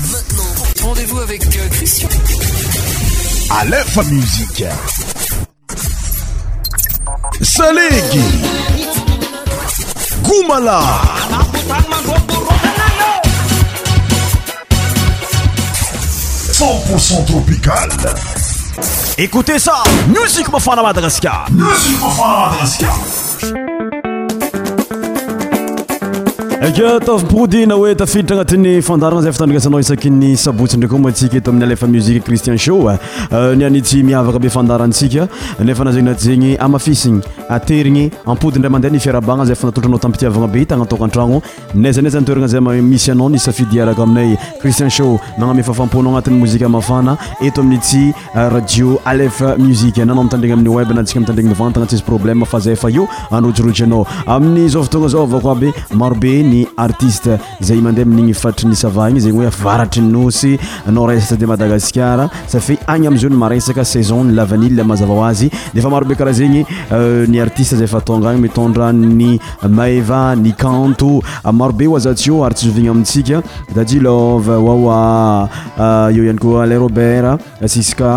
maintenant rendez-vous avec euh, Christian. À l'info musique. Salégui. Goumala. 100% tropical. Écoutez ça, Musique la Madraska. Musique la Madraska. aketpr oe tiditr anaty adarana zayndrinanao isak y abo ndrasketemiristi ristinaampoay moaradio mamtanrnaaiy webtsiatvproblae artistezay mandeha min'igny faitri nysava igny zegny hoe avaratryyosy nordest de madagascar safe agny amizao ny maresaka saison y lavanil mazava hazy nefa maro be karaha zegny euh, ny artiste zay fa tonga ny mitondra ny maeva ny kanto maro be azaty arytsyovigna amintsika dajilov wawa euh, eo iany ko le robert siska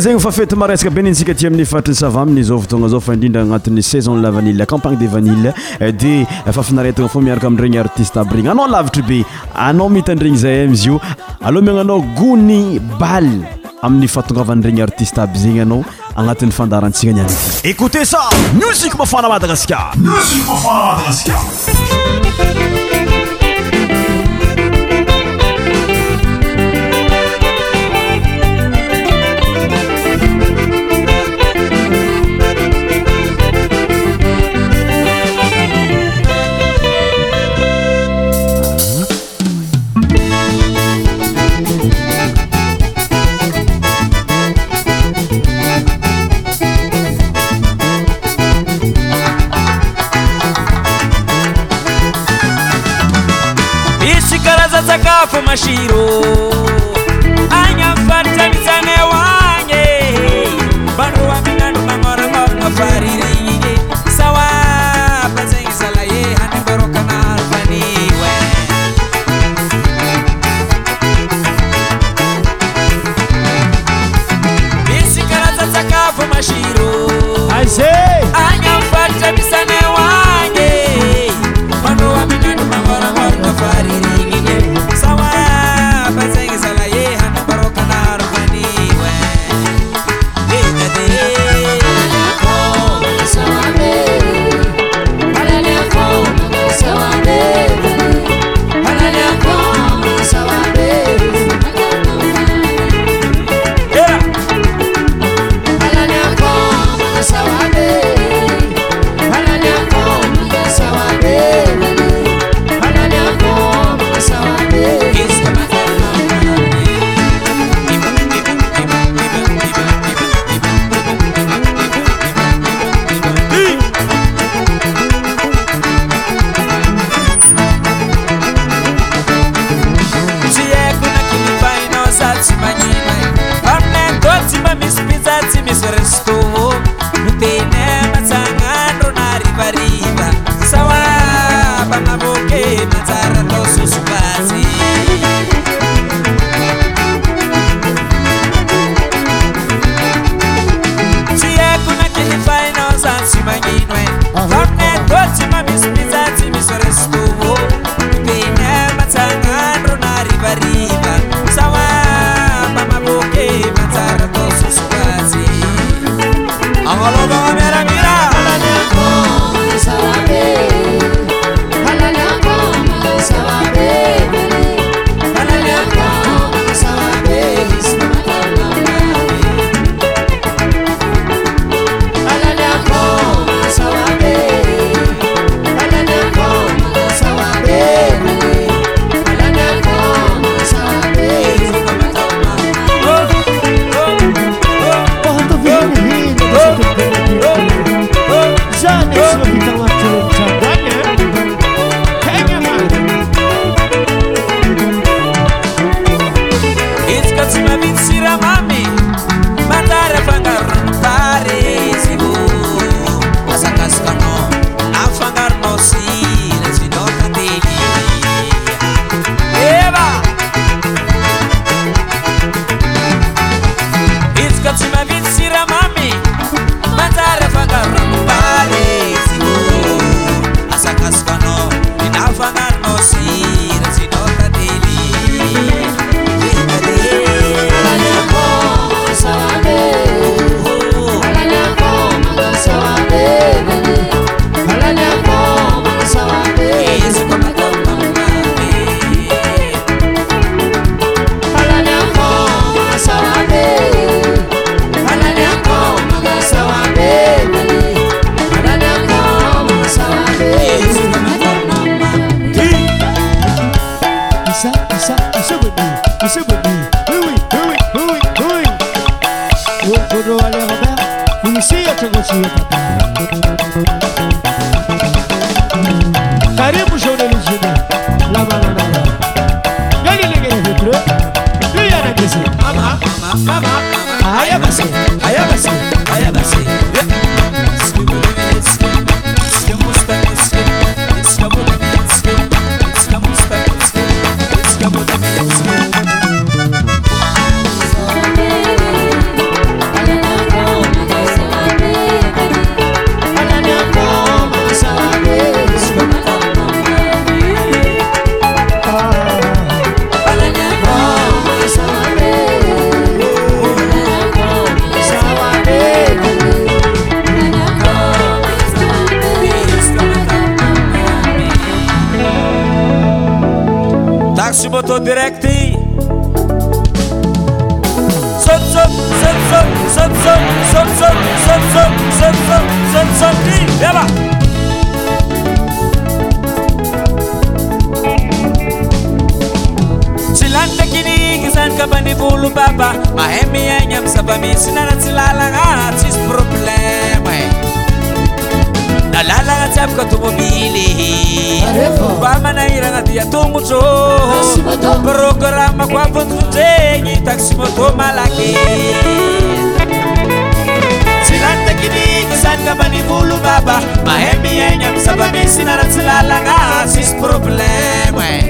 zegny fafety maresaka be nintsika ti amin'ny faitri ny sava aminy zao votogna zao fa indrindra agnatin'ny saisonlavanile campagne de vanil eh, de fafinaretagna fo miaraka ami'regny artiste aby regny anao lavitry be anao mita andregny zay amizy io aloha miagnanao gony ball amin'ny fatongavanyiregny artiste aby zegny anao agnatin'ny fandarantsika nian écoute ça musiq mafana madagaskar musik mafanamadagaskar my mashiro taksimekoma laki silantekini kesan kapanikulu babah mahemienyan sabamisinaran selalan gasis probleme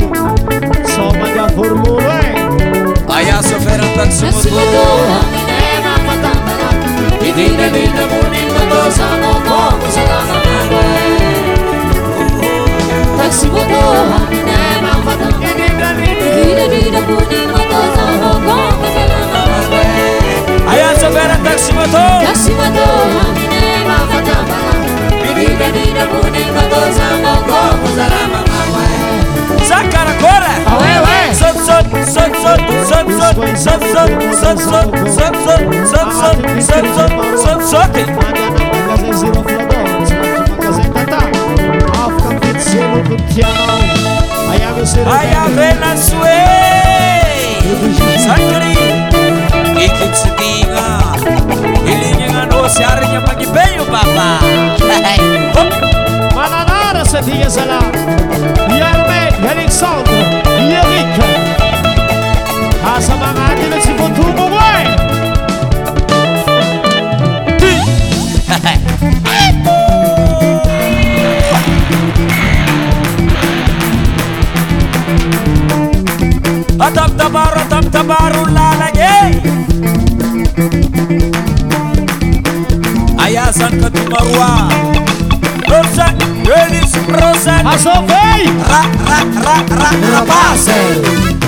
sofferenza su mutua Nena patata Idine dine munimba dosa no poco sarana mele Taxi mutua Nena patata Idine dine munimba dosa no poco sarana mele Aya sofferenza taxi mutua Taxi mutua Nena patata Idine dine munimba dosa no poco sarana mele sacar agora! Ué, ué! Sobe, sobe, sobe, sobe, sobe, sobe, sobe, sobe, sobe, sobe, sobe, sobe, sobe, sobe, sobe, sobe, sobe, Ai, a vela suei, sacri, e que se diga, ele me enganou, se arranha pra que bem o papá. Mananara, você tinha, sei lá, e Alexandre, Yerick. Ah, ça m'a Rosa. Azul, vem! Ra, ra, ra, ra, rapaz! É.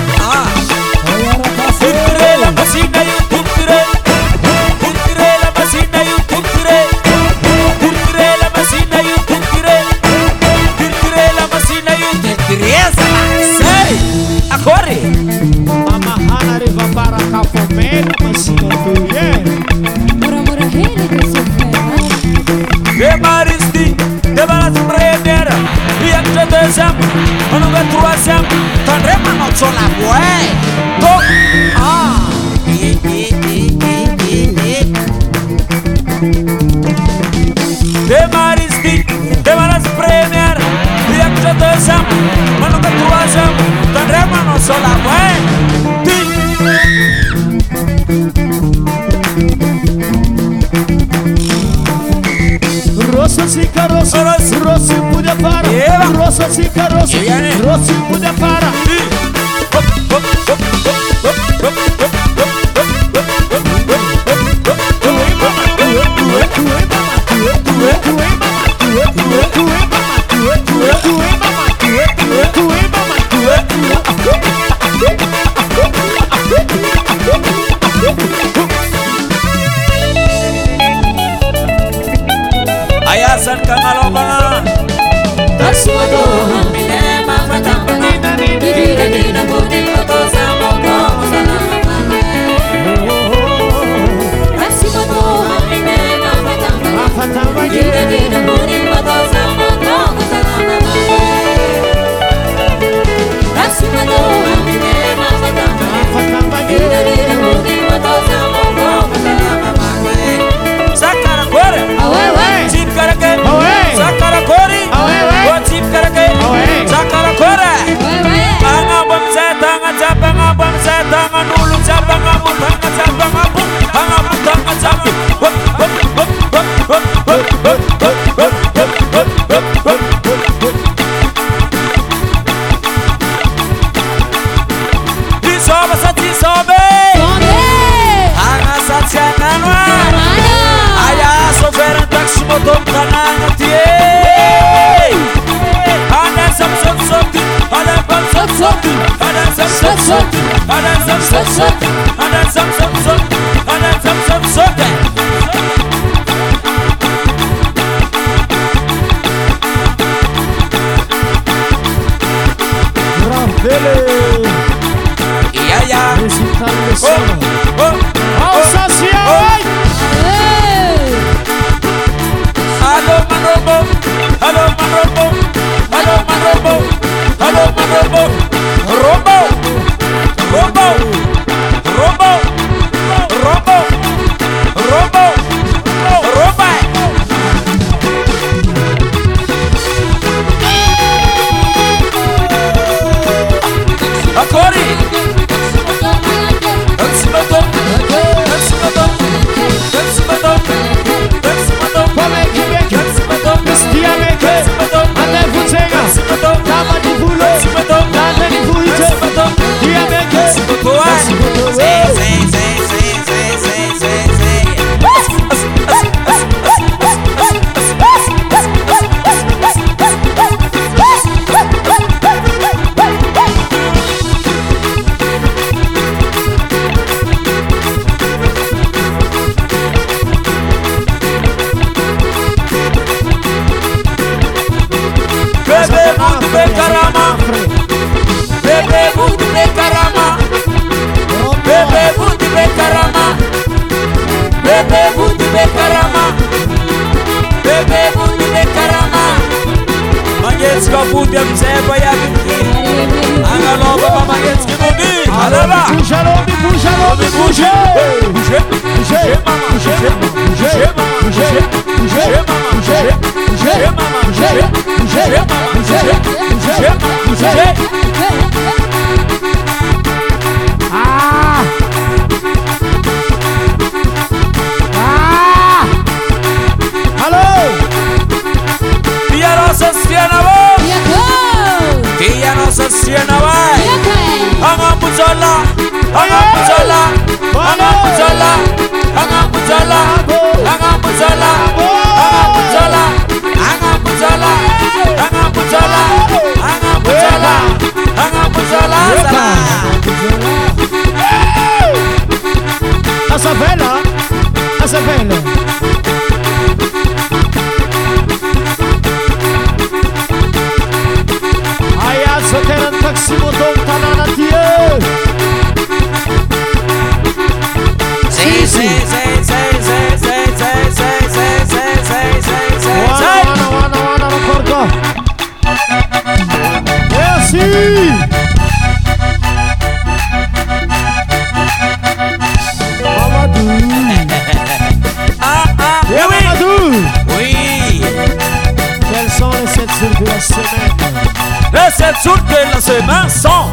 demain sont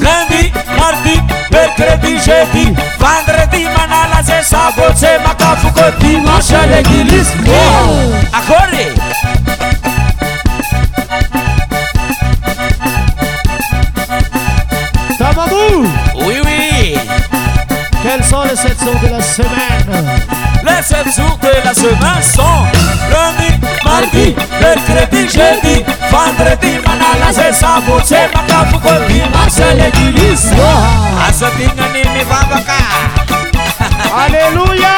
lundi, mardi, mercredi, jeudi, vendredi, manala, c'est ça, c'est macafuco, dimanche à l'église. Oh! Accordé! Tababou! Oui, oui! Quels sont les sept jours de la semaine? Les sept jours de la semaine sont lundi, mardi, mercredi, jeudi, vendredi, sesamocemkapuku imaslekili asa dingan ini babaka haleluya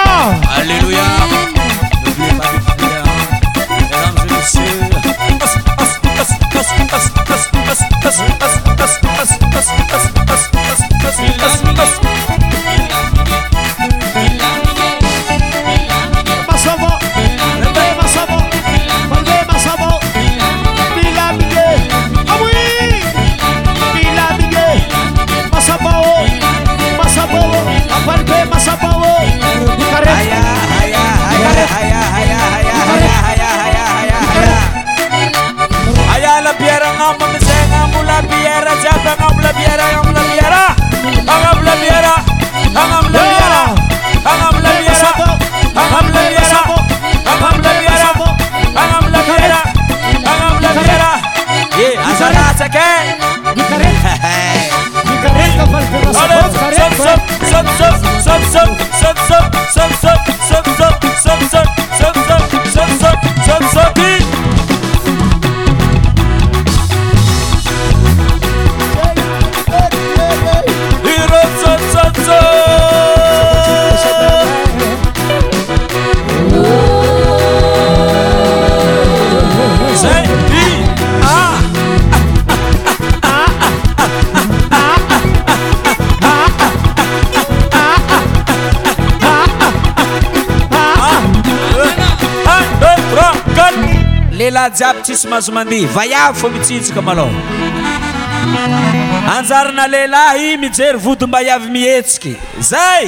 jiaby tsisy mazomandeh vaiavy fô mitsijaka malôaanjarana lelahy mijery vody mba iavy mietsiky zay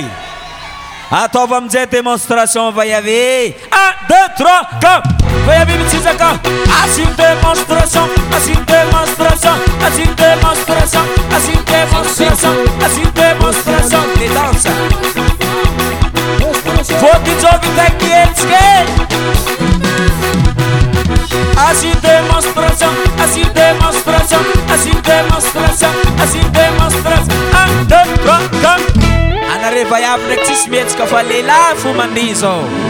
ataova aminzay démonstration vaiav etsiééik asi démonstration asi démonstration asi démonstration asi démonstration aan anarehfa iavi ndraky tsisy mietsaka fa lehilahy fo mandea zao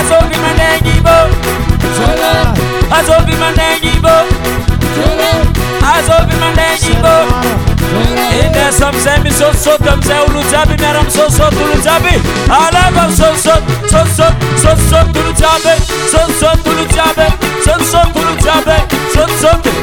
Azok bir mene gibi Söyle Azok bir mene gibi Söyle Azok bir mene gibi Inde sam semi sot sot kam se ulu tabi meram sot sot ulu tabi Alabam sot sot sot sot sot sot ulu tabi Sot sot ulu tabi Sot sot ulu tabi Sot sot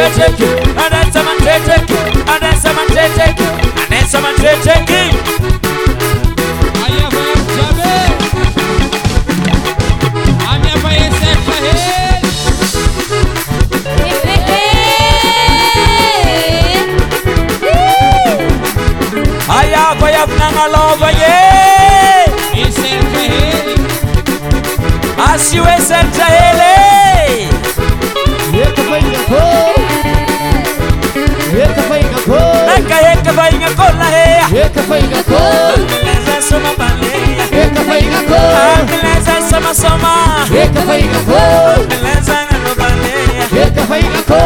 manchete, anensa manchete, anensa someone anensa manchete. nasoma yekafayikako elezanga nobalea yekafayikako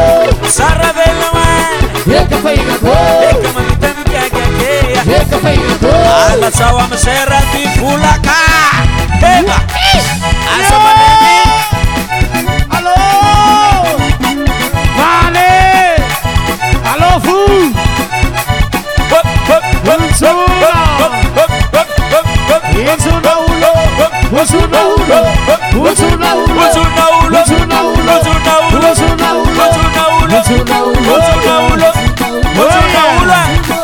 saravelewa yekafayikako a yekafayikako alasawa mserati fulaka eba asamanemi alo vale alo fu What's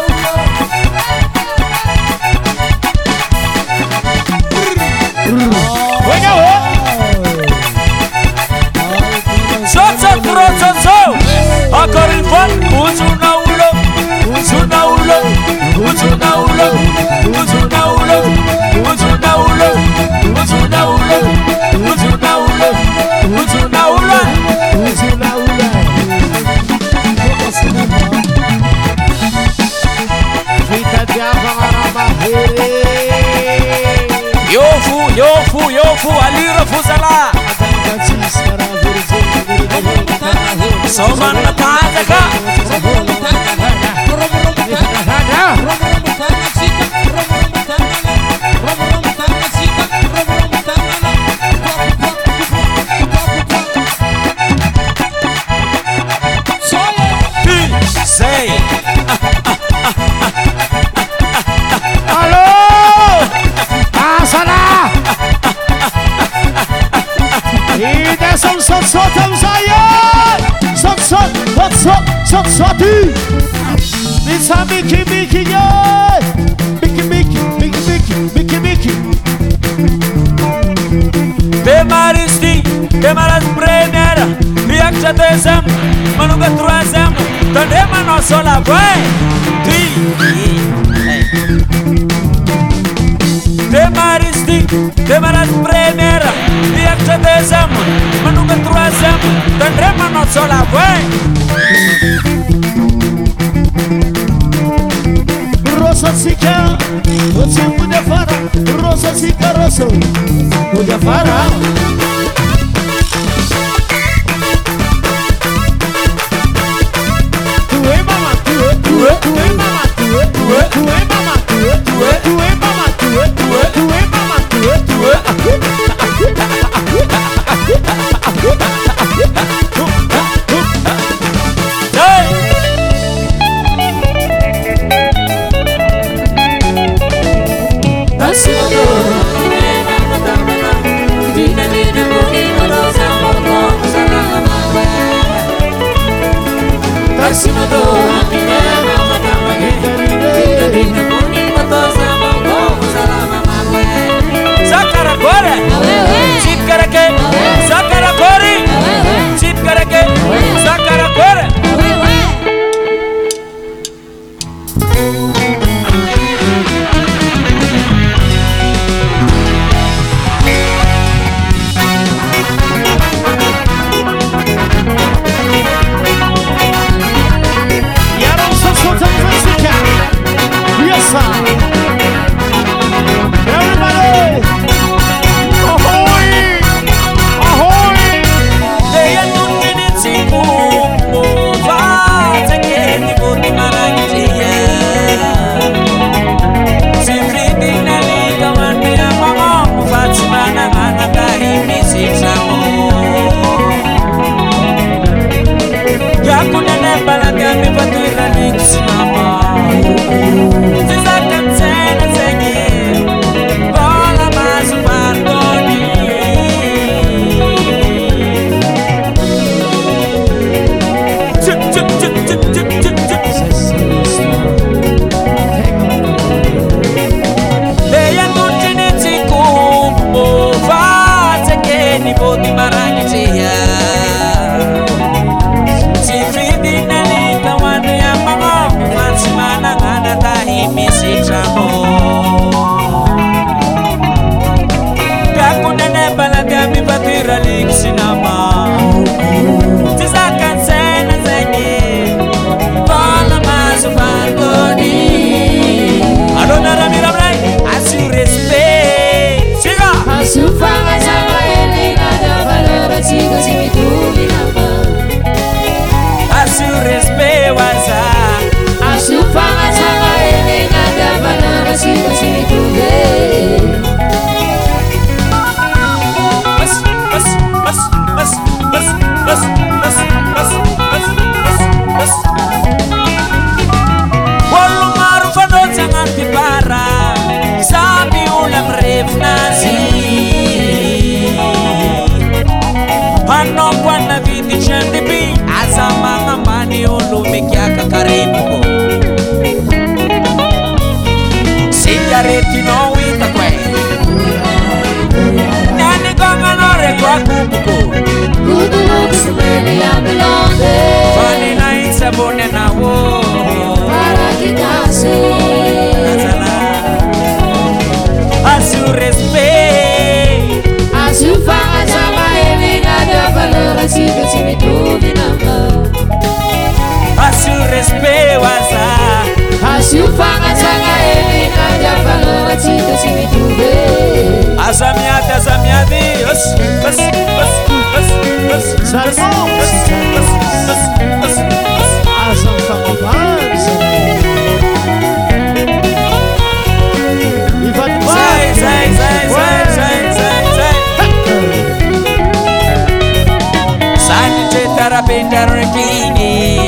tarapendarekini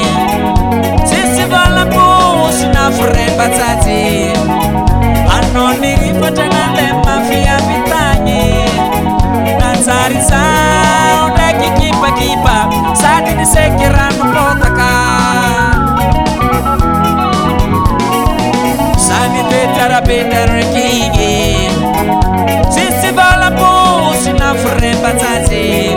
sisivalako sinafurembatsati anoni ipotanalemafiyamitanyi natsarisa undakikipakipa sadinisekiranokotaka sanite tarapendarekini sisivalako sinafurembatsati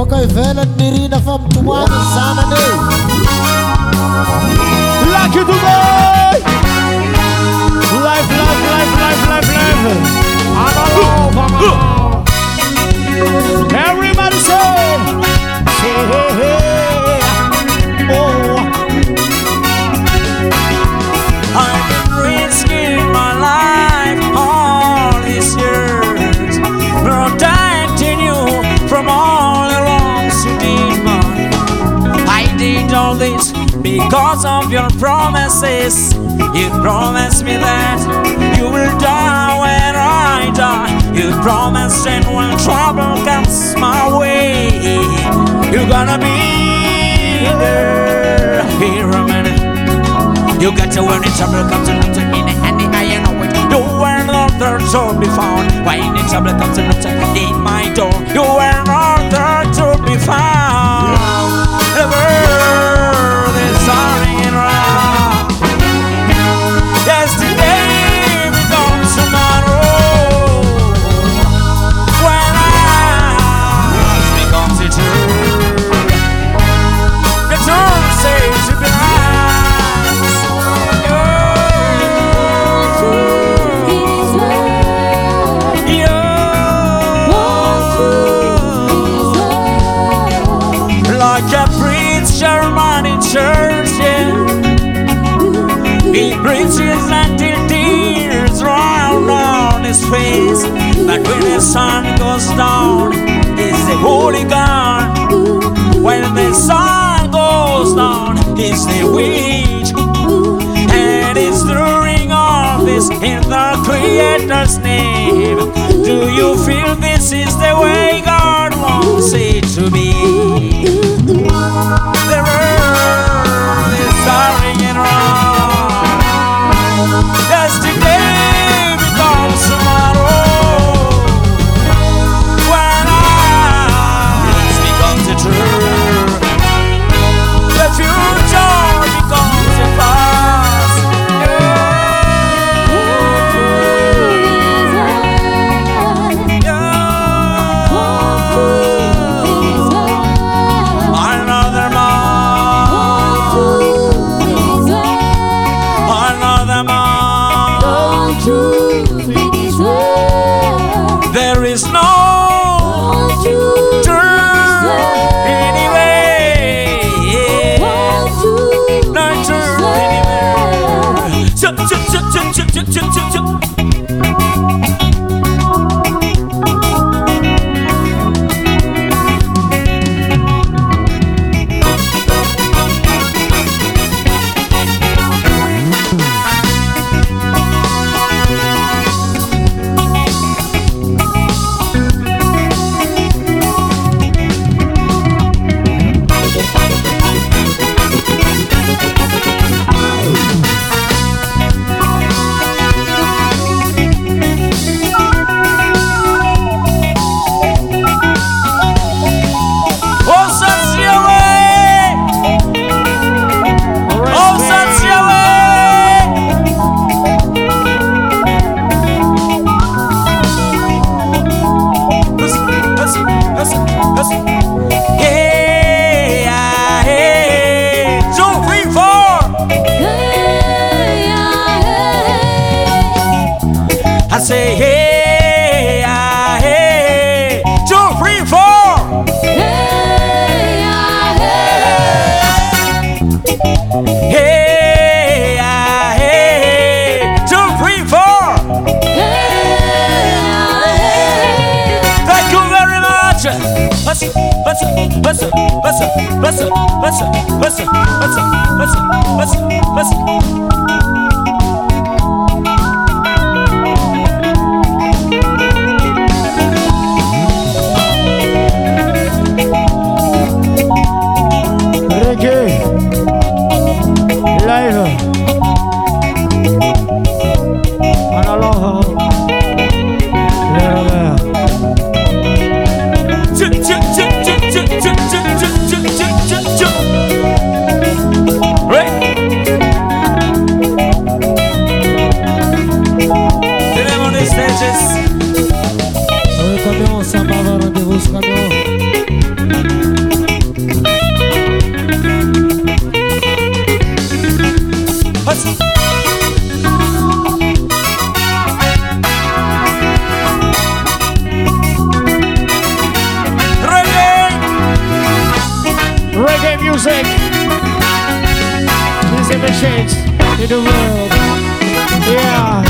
voka ivela nirina fa mtomany zana ne promises. You promised me that you will die when I die. You promised, and when trouble comes my way, you're gonna be there. Here a minute. You got to when the trouble comes to look in the and I know it. Nowhere another soul be found. Why in trouble comes to look in my door? goes down is the hooligan. When the sun goes down is the witch. And it's the ring of this in the Creator's name. Do you feel this is the way God wants it to be? bust up, bust up, bust up, bust up, bust up, bust up, bust up, bust up, bust up. shakes in the world. Yeah.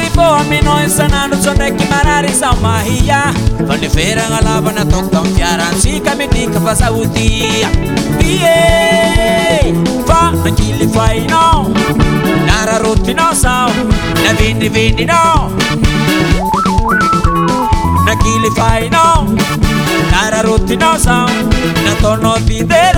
sanan sondrekymararysa mahia tandi feragalavana tôktan fiaransika midik fasautiaafanrrtn vininniyfanrrtynnatnter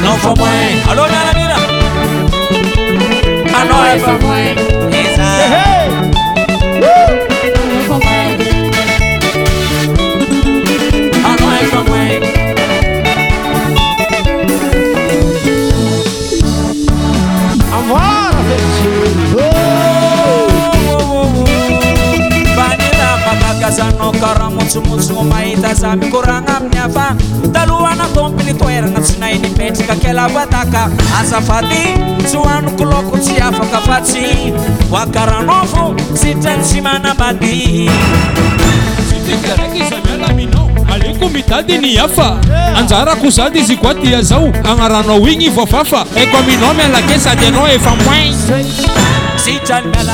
Ah, no fue bueno. Aló, mira, ah, no, eh. karahamosimoo ahitamikoaayaaamna nakaooyfkafa tyafsiry sy anaa z mialaminao aleoko mitadyny afa anjarakozady izy koa tya zao anaranao igny vofafa aiko aminao mialake sadyanao efa moisry iaaae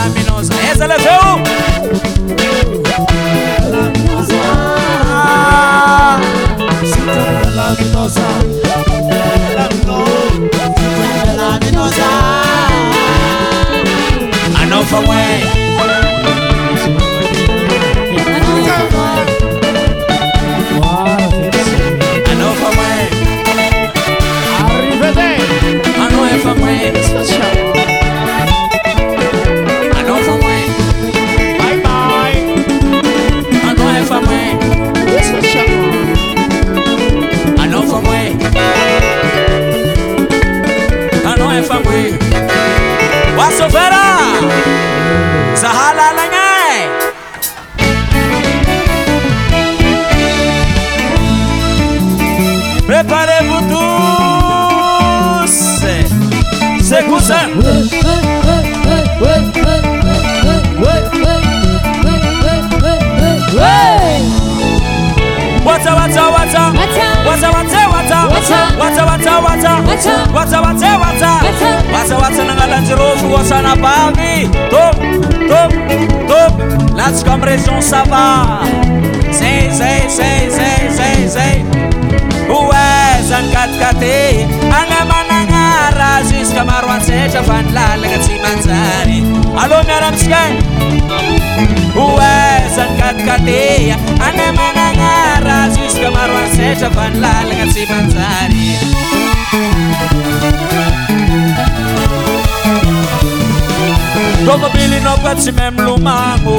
I know for when. famwe wasofera zahalalang'ae preparez-vous tous c'est comme ça What's up, what's up, what's up? What's up, what's up, what's aaaaa aa watsa oatsa nanalangerosy ohasanabavy dooô latsikome résion sapa zay zay zazz zay boe zany gatigatya z zamarzra vanaaa t alo miaranska oezanykatikata ane managa raz zgamarazetra anaana trtomabilynovatsyma milomango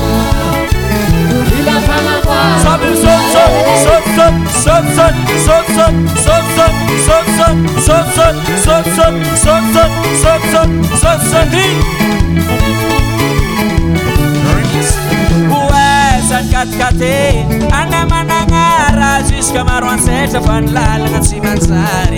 zangatkatanamaaaaziska maroanzetra vanlalaansymanzarez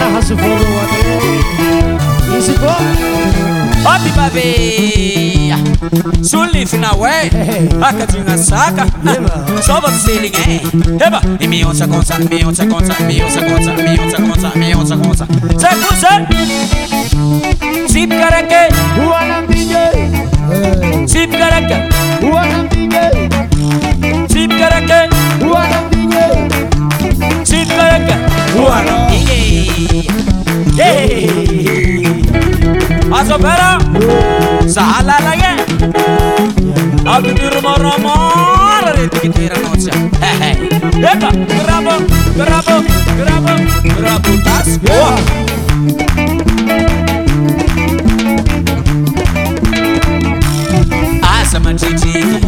Arrasa o volume, Isso, pô! Bobby Baby Sulif na we Akadinga saka Só você ninguém Eba E me onça conta Me onça conta Me onça conta Me onça conta Me onça conta Cê cruza Sip careque Ua nambigue Sip careque Ua nambigue Sip careque Ua nambigue Sip careque Ua nambigue Yeah Masa Asopera Salalaya Aku di rumah-rumah Dari tiga-tiga noja Hehe Eba Gerabung Gerabung Gerabung Gerabung Tas Wah Asa cici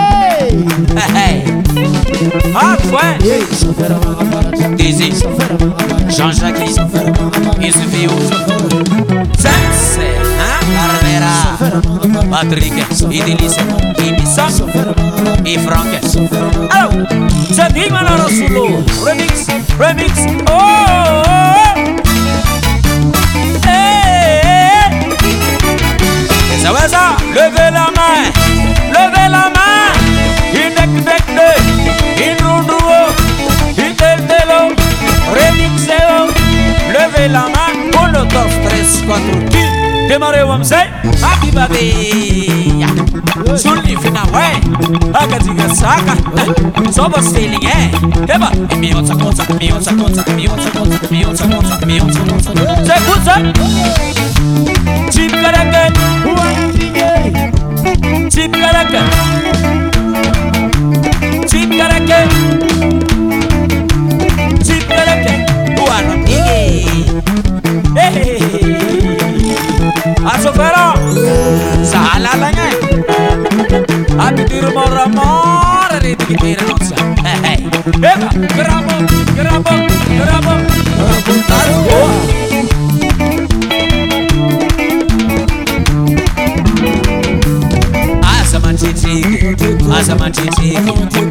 ah, ouais. Dizzy, Jean-Jacques, C'est et Carvera Patrick, Idilise, Allô C'est Big Man Zebinho solo. remix, remix, oh, oh, oh. va ça. Levez la main, levez la main. esquadrupi demareo amizay abibabe solifinahoe akadigasaka zobasteling e eh. eba miotsakotsaka miotsakotsaka miotsakotsaka miotsakotsaka miotsakotsaka zay koza tsipikaraka tsipikaraka tsipikaraka Aku kan dirumor di pikiran onsa Hei, hei, gerabok, gerabok, gerabok Gerabok, gerabok As a ah, man, ah, she, she, as man,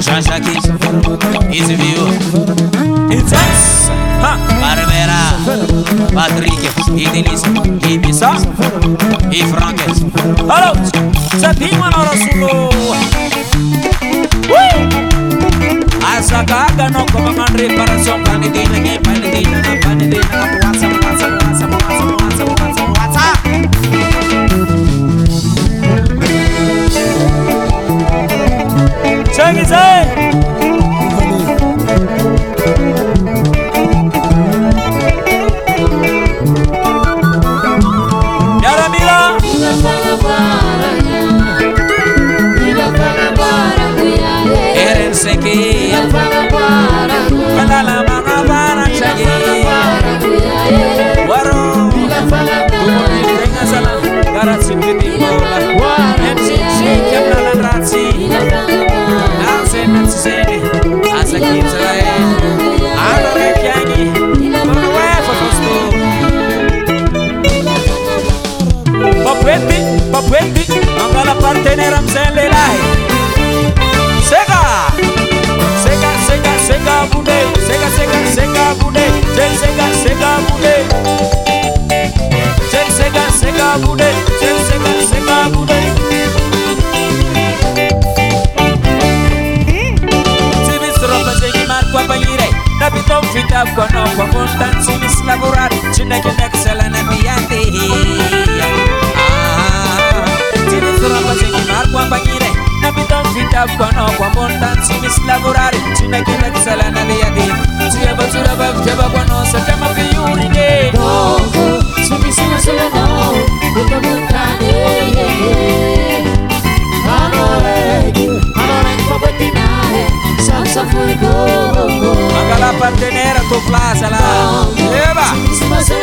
jan jaqi isvi arera patrike i franke Dragon's Age! sega bude Sen sega sega bude Sen sega sega bude Simisropa segi markwa panyire Napitong fitap kono kwa kontan simis laburat Chineke naksala na miyate Simisropa segi markwa panyire Napitong fitap kono kwa kontan simis laburat Chineke naksala na miyate flash la Eba Sek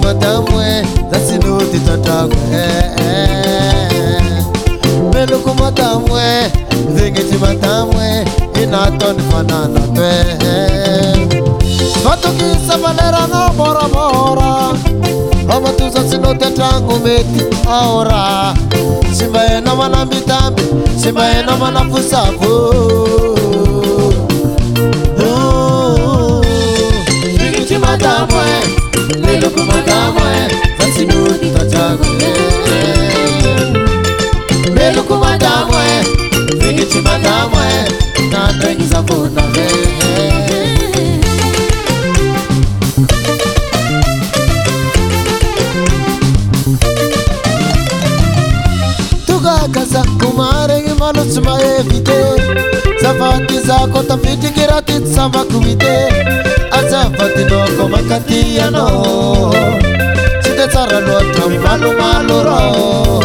dzinoruma dhamwe dzasinoti tatakwe eh, eh. menukuma dhamwe dzingitima dhamwe inatoni fanana twe eh. vatukisa valeranga moramora vamatuza sinoti atangu meti aora simbayena mana mitambi simbayena mana fusafu oh, oh, oh. dhamwe tukakazaku mareny malutsumaevite zavatizako davitikiratitsamaguvite azavati nongo makatiyanao si tetsaraloata malumalurao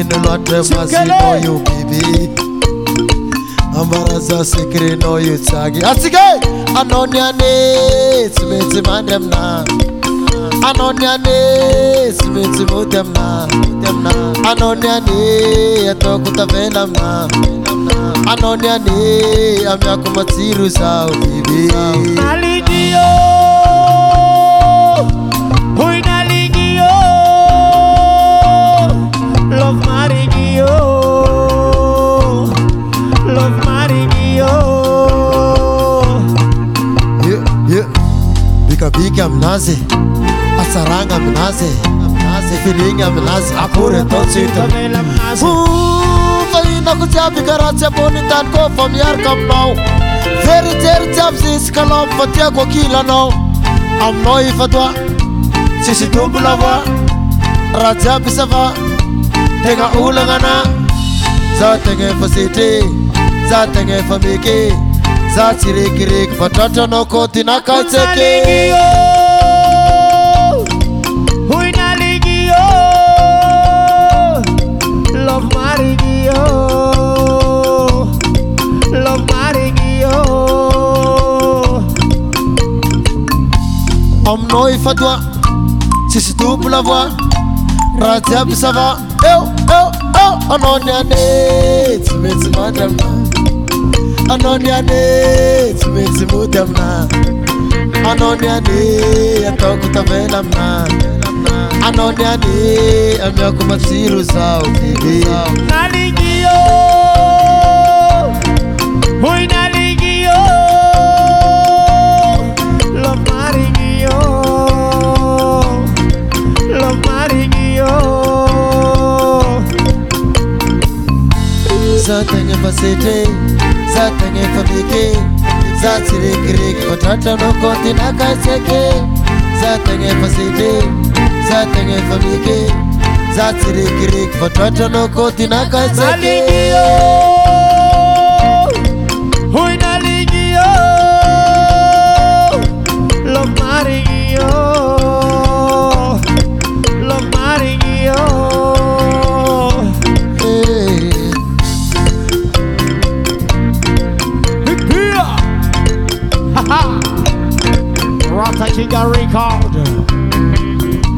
inolwatenoyobibi ambraza sikrinoyutsangisin simetsimantouelaai amyakomatiroza bibi aminazy asarana aminazyfrina aminazy akoryata sfainako jiaby karaha tsy aponytany kô fa miaraka aminao veryjery jiaby za isy kalamo fa tiako klanao aminao efadoa tsisy dombolava raha jiaby sava tegna olana na ja tegna efa setre ja tegna efaméke ztsyrekyreky badratranakôtynakatsek aminayfatoa sysydobolavoa rajiabsava eee ananyane symesymany Anonia n e Timetimudamna Anonia de a t a o k i t a v e n a Anonia de Amiokumatirusau n a n i g i o h u i n a Zaten gefasete, zaten gefabike Zatsirik-rik, vertraten op kontin akaiseke Zaten gefasete, zaten gefabike Zatsirik-rik, vertraten op kontin akaiseke Naligio, hui naligio Lo marigio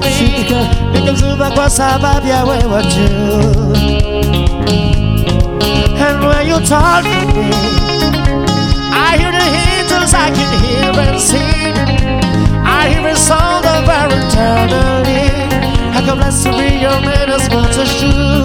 to cheek Because if I was a baby, I would you And when you talk to me I hear the angels I can hear and see. I hear a song of our eternally I can bless you, your man as much as you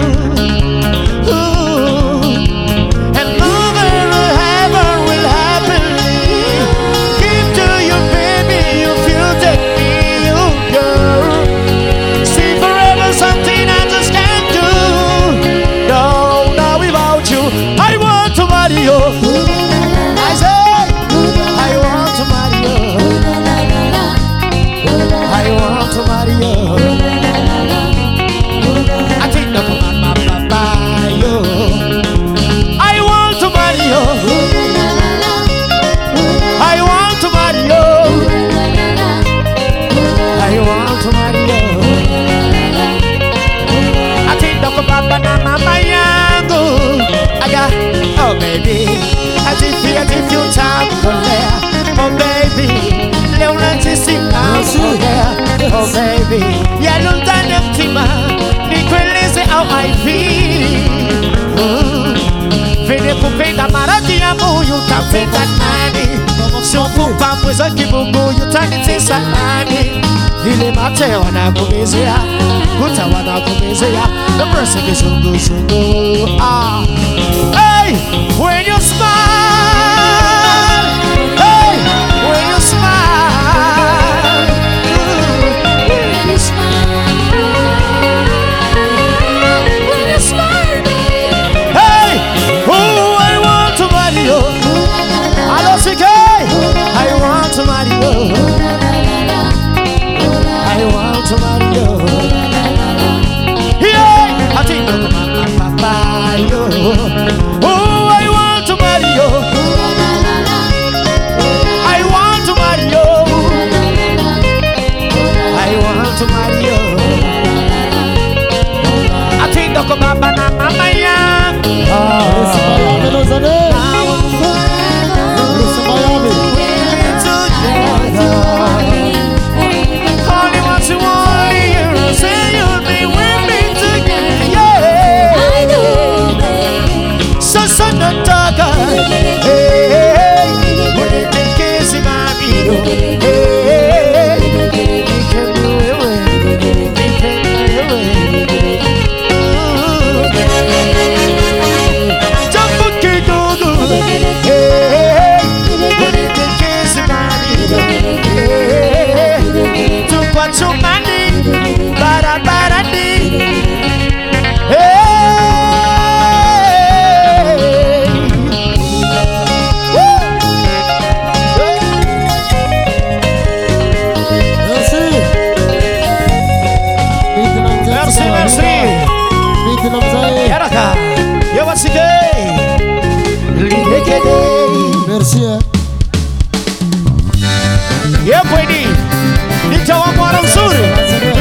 to my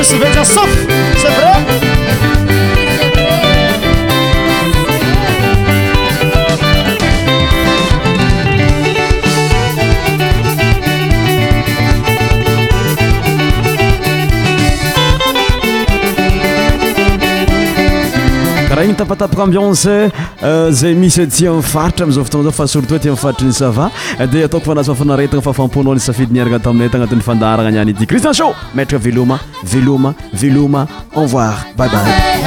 se veja só, vê. tapatapaka ambiance euh, zay misy ti mfaritra amzao fotona za fa sorotot ti mifaritra ny sava euh, dia ataoko fanazy fafanaretagna fafamponao ni safidyniaragna taminyt agnatin'y fandaragna aniany idy cristian cho metraka viloma viloma viloma envoir baybay